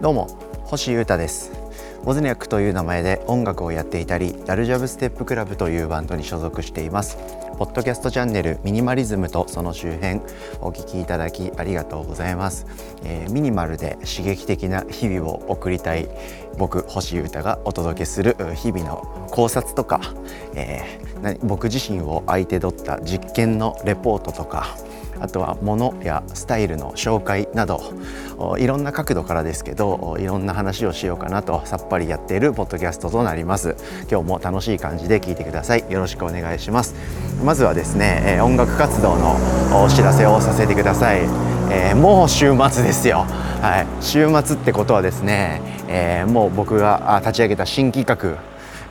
どうも星優太です。ウズニャックという名前で音楽をやっていたりダルジャブステップクラブというバンドに所属しています。ポッドキャストチャンネルミニマリズムとその周辺お聞きいただきありがとうございます、えー、ミニマルで刺激的な日々を送りたい僕星優太がお届けする日々の考察とか、えー、僕自身を相手取った実験のレポートとかあとは物やスタイルの紹介などいろんな角度からですけどいろんな話をしようかなとさっぱりやっているポッドキャストとなります。今日も楽しい感じで聞いてください。よろしくお願いします。まずはですね音楽活動のお知らせをさせてください、えー、もう週末ですよ。はい。週末ってことはですね、えー、もう僕が立ち上げた新企画、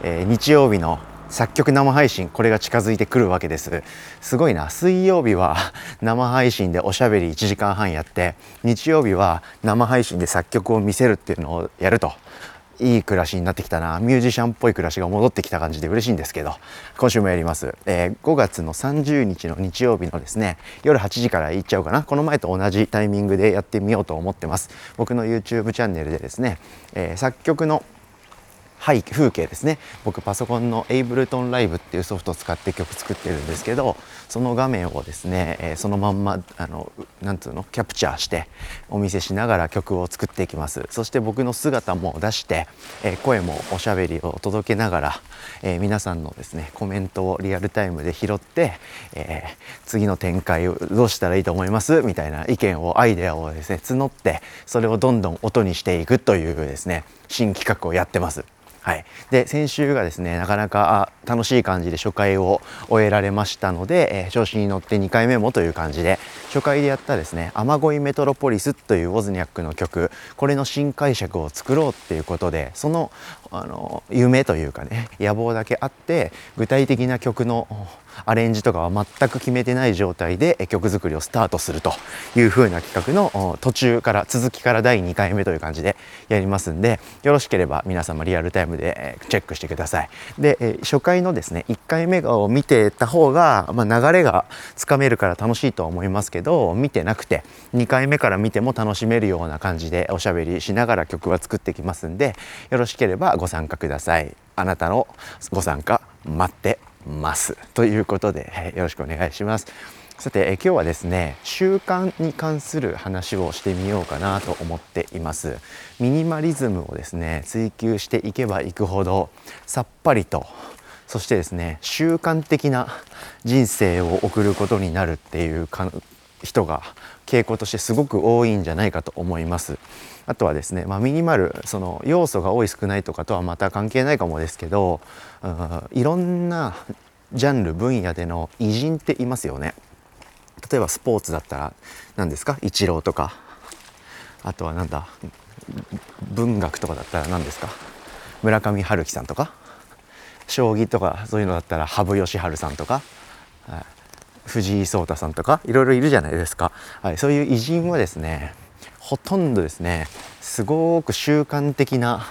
えー、日曜日の作曲生配信これが近づいてくるわけです。すごいな。水曜日は 生配信でおしゃべり1時間半やって日曜日は生配信で作曲を見せるっていうのをやると。いい暮らしになってきたな。ミュージシャンっぽい暮らしが戻ってきた感じで嬉しいんですけど。今週もやります、えー、5月の30日の日曜日のですね夜8時から行っちゃうかな。この前と同じタイミングでやってみようと思ってます。僕の YouTube チャンネルでですね、えー、作曲の背風景ですね。僕パソコンの Ableton Live っていうソフトを使って曲作ってるんですけどその画面をですね、え、そのまんまあのなんつうの？キャプチャーしてお見せしながら曲を作っていきます。そして僕の姿も出して、え、声もおしゃべりを届けながら、え、皆さんのですねコメントをリアルタイムで拾って、え次の展開をどうしたらいいと思います？みたいな意見をアイデアをですね募ってそれをどんどん音にしていくというですね新企画をやってます。はい、で先週がですねなかなか楽しい感じで初回を終えられましたので、えー、調子に乗って2回目もという感じで初回でやったですね「雨乞いメトロポリス」というウォズニャックの曲これの新解釈を作ろうっていうことでそのあの夢というかね野望だけあって具体的な曲のアレンジとかは全く決めてない状態で曲作りをスタートするという風な企画の途中から続きから第2回目という感じでやりますんでよろしければ皆様リアルタイムでチェックしてください。で初回のですね1回目を見てた方が、まあ、流れがつかめるから楽しいとは思いますけど見てなくて2回目から見ても楽しめるような感じでおしゃべりしながら曲は作ってきますんでよろしければご参加ください。あなたのご参加待ってますということで、よろしくお願いしますさて、え今日はですね習慣に関する話をしてみようかなと思っています。ミニマリズムをですね追求していけばいくほどさっぱりとそしてですね習慣的な人生を送ることになるっていう人が傾向としてすごく多いんじゃないかと思います。あとはですね、まあ、ミニマルその要素が多い少ないとかとはまた関係ないかもですけど、うん、いろんなジャンル分野での偉人っていますよね。例えばスポーツだったら何ですか？イチローとか。あとはなんだ？文学とかだったら何ですか？村上春樹さんとか。将棋とかそういうのだったら羽生善治さんとか、はい、藤井聡太さんとか。いろいろいるじゃないですか、はい、そういう偉人はですねほとんどですねすごく習慣的な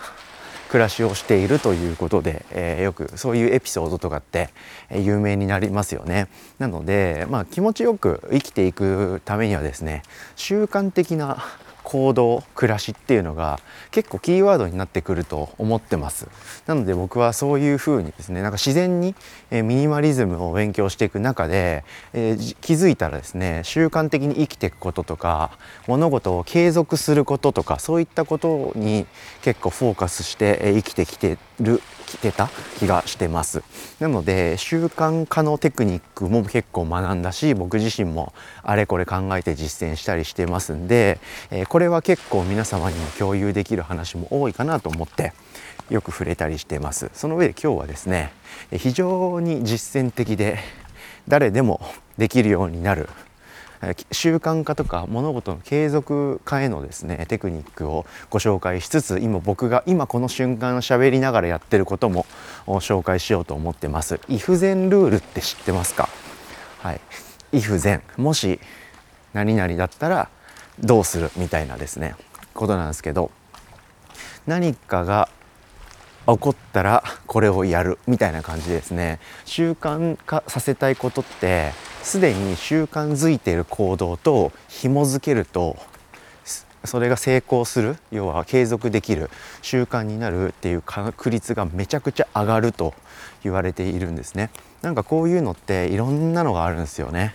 暮らしをしているということで、えー、よくそういうエピソードとかって有名になりますよね。なので、まあ、気持ちよく生きていくためにはですね習慣的な行動暮らしっていうのが結構キーワードになってくると思ってます。なので僕はそういうふうにですねなんか自然に、えミニマリズムを勉強していく中で、えー、気づいたらですね習慣的に生きていくこととか物事を継続することとかそういったことに結構フォーカスして生きてきてるきてた気がしてます。なので習慣化のテクニックも結構学んだし僕自身もあれこれ考えて実践したりしてますんで、えー、これは結構皆様にも共有できる話も多いかなと思ってよく触れたりしてます。その上で今日はですね非常に実践的で誰でもできるようになる習慣化とか物事の継続化へのですねテクニックをご紹介しつつ今僕が今この瞬間喋りながらやってることも紹介しようと思ってます。イフゼンルールって知ってますか？はい。イフゼンもし何々だったらどうするみたいなですねことなんですけど何かが起こったらこれをやるみたいな感じですね習慣化させたいことってすでに習慣づいている行動と紐づけるとそれが成功する。要は継続できる習慣になるっていう確率がめちゃくちゃ上がると言われているんですね。なんかこういうのっていろんなのがあるんですよね。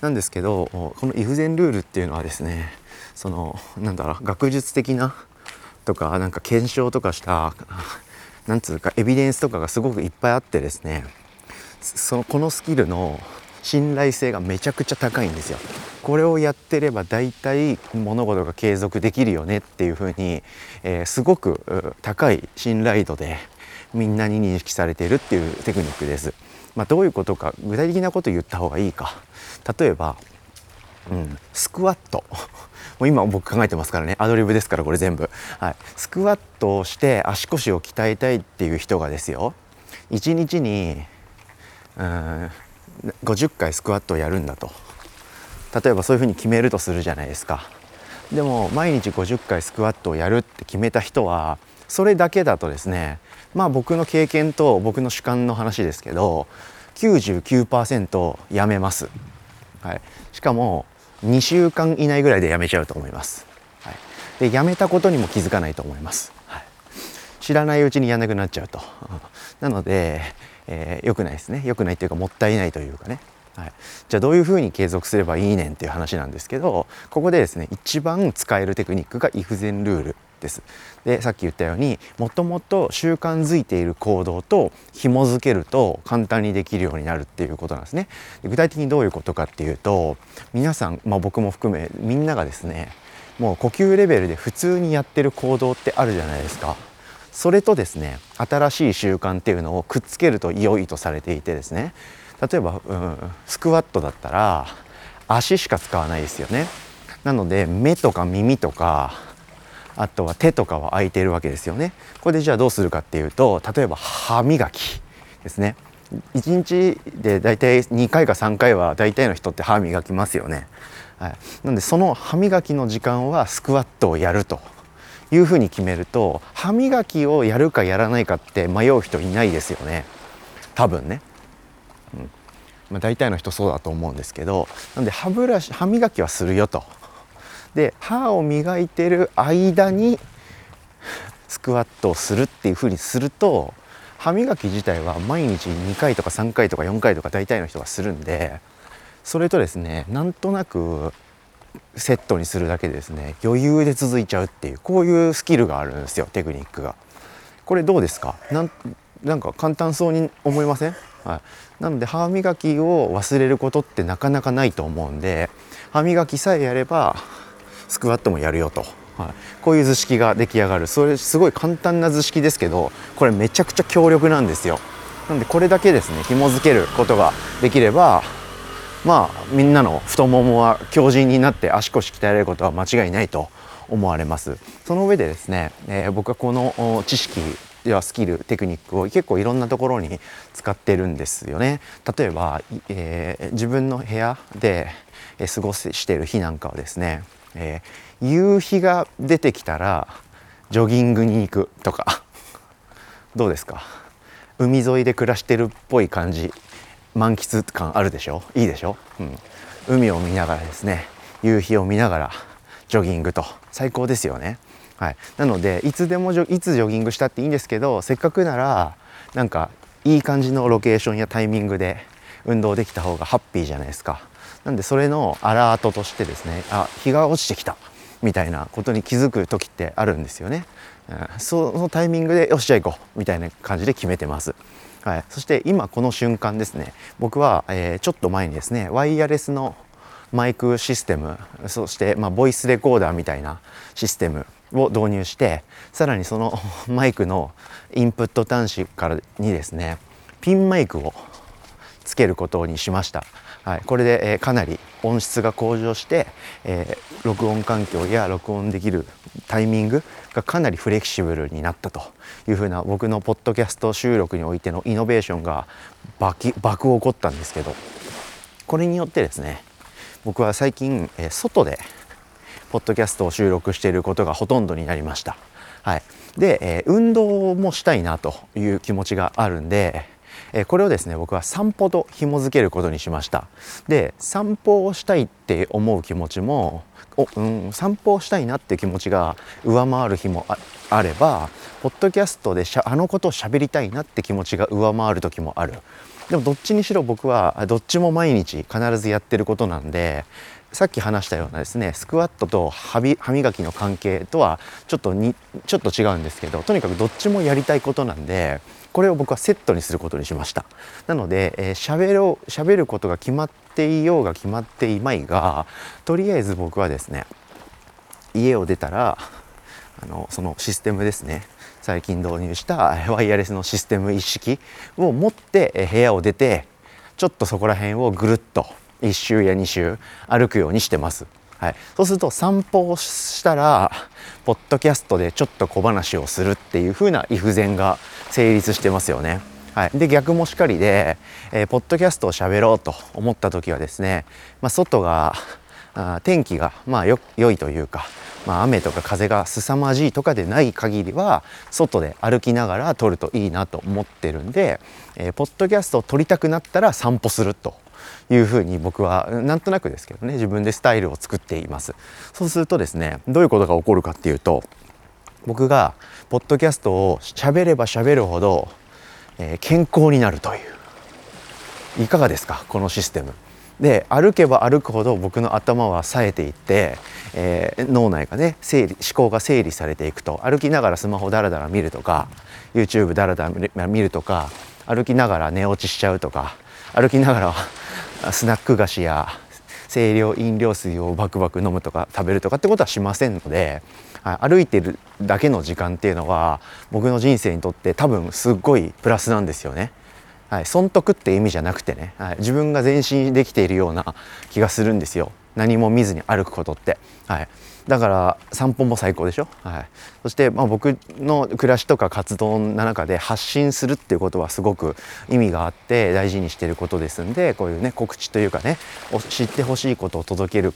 なんですけどこのイフゼンルールっていうのはですねそのなんだろう学術的なとかなんか検証とかしたなんつうかエビデンスとかがすごくいっぱいあってですねそのこのスキルの信頼性がめちゃくちゃ高いんですよ。これをやってれば大体物事が継続できるよねっていうふうに、えー、すごく高い信頼度でみんなに認識されているっていうテクニックです。まあ、どういうことか具体的なこと言った方がいいか。例えば、うん、スクワット。もう今僕考えてますからね。アドリブですからこれ全部、はい、スクワットをして足腰を鍛えたいっていう人がですよ。1日にうん50回スクワットをやるんだと。例えばそういうふうに決めるとするじゃないですか。でも毎日50回スクワットをやるって決めた人はそれだけだとですねまあ僕の経験と僕の主観の話ですけど99%やめます、はい、しかも2週間以内ぐらいでやめちゃうと思います、はい、でやめたことにも気づかないと思います、はい、知らないうちにやんなくなっちゃうと。なので、えー、良くないですね。良くないっていうかもったいないというかね。はい、じゃあどういうふうに継続すればいいねんっていう話なんですけどここでですね一番使えるテクニックが if 前ルールです。でさっき言ったようにもともと習慣づいている行動と紐づけると簡単にできるようになるっていうことなんですね。具体的にどういうことかっていうと皆さん、まあ、僕も含めみんながですねもう呼吸レベルで普通にやってる行動ってあるじゃないですか。それとですね新しい習慣っていうのをくっつけると良いとされていてですね。例えば、うん、スクワットだったら足しか使わないですよね。なので目とか耳とかあとは手とかは空いてるわけですよね。これでじゃあどうするかっていうと例えば歯磨きですね。1日で大体2回か3回は大体の人って歯磨きますよね、はい、なんでその歯磨きの時間はスクワットをやるというふうに決めると歯磨きをやるかやらないかって迷う人いないですよね。多分ね。うん。まあ、大体の人そうだと思うんですけどなんで歯ブラシ歯磨きはするよと。で歯を磨いてる間にスクワットをするっていうふうにすると歯磨き自体は毎日2回とか3回とか4回とか大体の人がするんでそれとですねなんとなくセットにするだけでですね。余裕で続いちゃうっていうこういうスキルがあるんですよテクニックが。これどうですか？なんなんか簡単そうに思いません？はい、なので歯磨きを忘れることってなかなかないと思うんで歯磨きさえやればスクワットもやるよと、はい、こういう図式が出来上がる。それすごい簡単な図式ですけどこれめちゃくちゃ強力なんですよ。なのでこれだけですね紐付けることができればまあみんなの太ももは強靭になって足腰鍛えられることは間違いないと思われます。その上でですね、えー、僕はこの知識やスキルテクニックを結構いろんなところに使ってるんですよね。例えば、えー、自分の部屋で過ごしてる日なんかはですね、えー、夕日が出てきたらジョギングに行くとか。どうですか？海沿いで暮らしてるっぽい感じ。満喫感あるでしょ？いいでしょ、うん、海を見ながらですね。夕日を見ながらジョギングと。最高ですよね。はい、なのでいつでもいつジョギングしたっていいんですけどせっかくならなんかいい感じのロケーションやタイミングで運動できた方がハッピーじゃないですか。なんでそれのアラートとしてですねあ日が落ちてきた。みたいなことに気づく時ってあるんですよね。うん、そのタイミングでよしじゃあ行こう。みたいな感じで決めてます。はい、そして今この瞬間ですね僕は、えー、ちょっと前にですねワイヤレスのマイクシステムそして、まあ、ボイスレコーダーみたいなシステムを導入してさらにその マイクのインプット端子からにですねピンマイクをつけることにしました。はい、これで、え、かなり音質が向上して、えー、録音環境や録音できるタイミングがかなりフレキシブルになったというふうな僕のポッドキャスト収録においてのイノベーションが爆爆起こったんですけどこれによってですね僕は最近、えー、外でポッドキャストを収録していることがほとんどになりました。はい、で、えー、運動もしたいなという気持ちがあるんで、え、これをですね僕は散歩と紐づけることにしました。で散歩をしたいって思う気持ちもお、うん、散歩をしたいなっていう気持ちが上回る日もあればポッドキャストでしゃあのことを喋りたいなって気持ちが上回る時もある。でもどっちにしろ僕はどっちも毎日必ずやってることなんでさっき話したようなですねスクワットと歯磨きの関係とはちょっとにちょっと違うんですけどとにかくどっちもやりたいことなんでこれを僕はセットにすることにしましたなので、えー、しゃべろう喋ることが決まっていようが決まっていまいがとりあえず僕はですね家を出たらあのそのシステムですね最近導入したワイヤレスのシステム一式を持って部屋を出てちょっとそこら辺をぐるっと1周や2周歩くようにしてます。はい、そうすると散歩をしたらポッドキャストでちょっと小話をするっていう風なイフゼンが成立してますよね。はい、で逆もしかりで、えー、ポッドキャストを喋ろうと思った時はですね、まあ、外があ天気がまあよ良いというか、まあ、雨とか風が凄まじいとかでない限りは外で歩きながら撮るといいなと思ってるんで、えー、ポッドキャストを撮りたくなったら散歩するというふうに僕はなんとなくですけどね自分でスタイルを作っていますそうするとですねどういうことが起こるかっていうと僕がポッドキャストを喋れば喋るほど、えー、健康になるという。いかがですか？このシステム。で歩けば歩くほど僕の頭は冴えていって、えー、脳内がね整理思考が整理されていくと。歩きながらスマホダラダラ見るとか YouTube ダラダラ見るとか歩きながら寝落ちしちゃうとか歩きながら スナック菓子や清涼飲料水をバクバク飲むとか食べるとかってことはしませんので、歩いてるだけの時間っていうのは僕の人生にとって多分すっごいプラスなんですよね。はい、損得って意味じゃなくてね、はい、自分が前進できているような気がするんですよ何も見ずに歩くことって。はいだから散歩も最高でしょ、はい、そしてまあ僕の暮らしとか活動の中で発信するっていうことはすごく意味があって大事にしてることですんでこういうね告知というかね知ってほしいことを届ける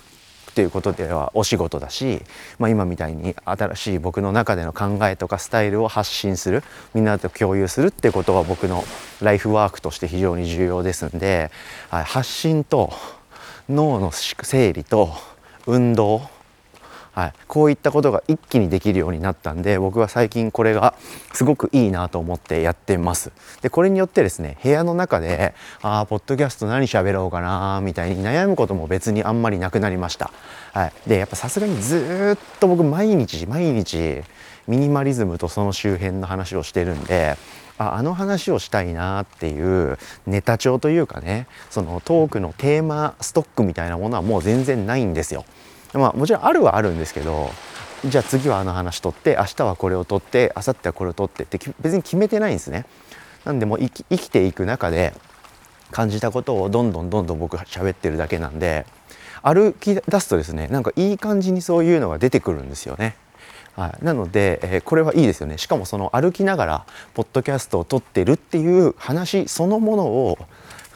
っていうことではお仕事だし、まあ、今みたいに新しい僕の中での考えとかスタイルを発信するみんなと共有するってことは僕のライフワークとして非常に重要ですんで、発信と脳の整理と運動はい、こういったことが一気にできるようになったんで僕は最近これがすごくいいなと思ってやってます。でこれによってですね部屋の中でああポッドキャスト何喋ろうかなみたいに悩むことも別にあんまりなくなりました、はい、でやっぱさすがにずっと僕毎日毎日ミニマリズムとその周辺の話をしてるんでああの話をしたいなっていうネタ帳というかねそのトークのテーマストックみたいなものはもう全然ないんですよ。まあもちろんあるはあるんですけどじゃあ次はあの話取って明日はこれを取って明後日はこれを取ってって別に決めてないんですね。なんでも生き生きていく中で感じたことをどんどんどんどん僕喋ってるだけなんで歩き出すとですねなんかいい感じにそういうのが出てくるんですよね。はい、なので、えー、これはいいですよねしかもその歩きながらポッドキャストを撮ってるっていう話そのものを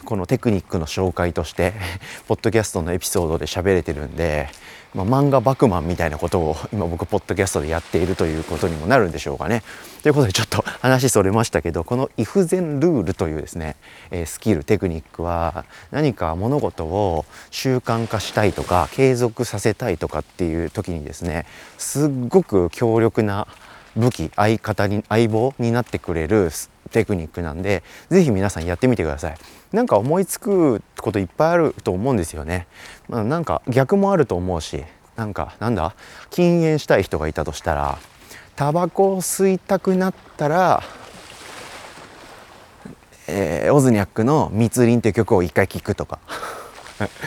このテクニックの紹介として ポッドキャストのエピソードで喋れてるんでまあ、漫画バクマンみたいなことを今僕ポッドキャストでやっているということにもなるんでしょうかね。ということでちょっと話それましたけどこの「イフゼンルール」というですね、え、スキルテクニックは何か物事を習慣化したいとか継続させたいとかっていう時にですねすっごく強力な武器相方に相棒になってくれるテクニックなんで是非皆さんやってみてください。なんか思いつくこといっぱいあると思うんですよね。まあ、なんか逆もあると思うしなんかなんだ？禁煙したい人がいたとしたらタバコを吸いたくなったら、えー、オズニャックの「密林」っていう曲を一回聴くとか。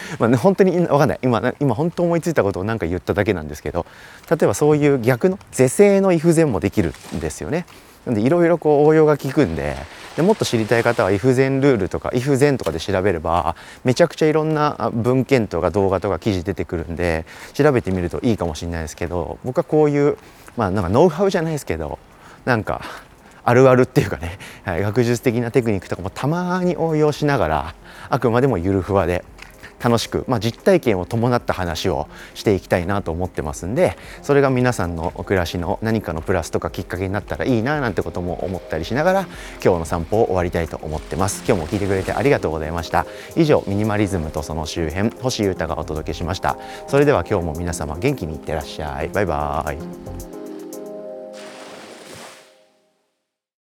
まあね、本当に分かんない今今本当思いついたことを何か言っただけなんですけど例えばそういう逆の是正のイフゼンもできるんですよね。なんでいろいろこう応用が効くんででもっと知りたい方は if 全ルールとか if 全とかで調べればめちゃくちゃいろんな文献とか動画とか記事出てくるんで調べてみるといいかもしれないですけど僕はこういうまあなんかノウハウじゃないですけどなんかあるあるっていうかね、はい、学術的なテクニックとかもたまに応用しながらあくまでもゆるふわで楽しく、まあ、実体験を伴った話をしていきたいなと思ってますんでそれが皆さんのお暮らしの何かのプラスとかきっかけになったらいいななんてことも思ったりしながら今日の散歩を終わりたいと思ってます。今日も聞いてくれてありがとうございました。以上ミニマリズムとその周辺星優太がお届けしました。それでは今日も皆様元気にいってらっしゃい。バイバーイ。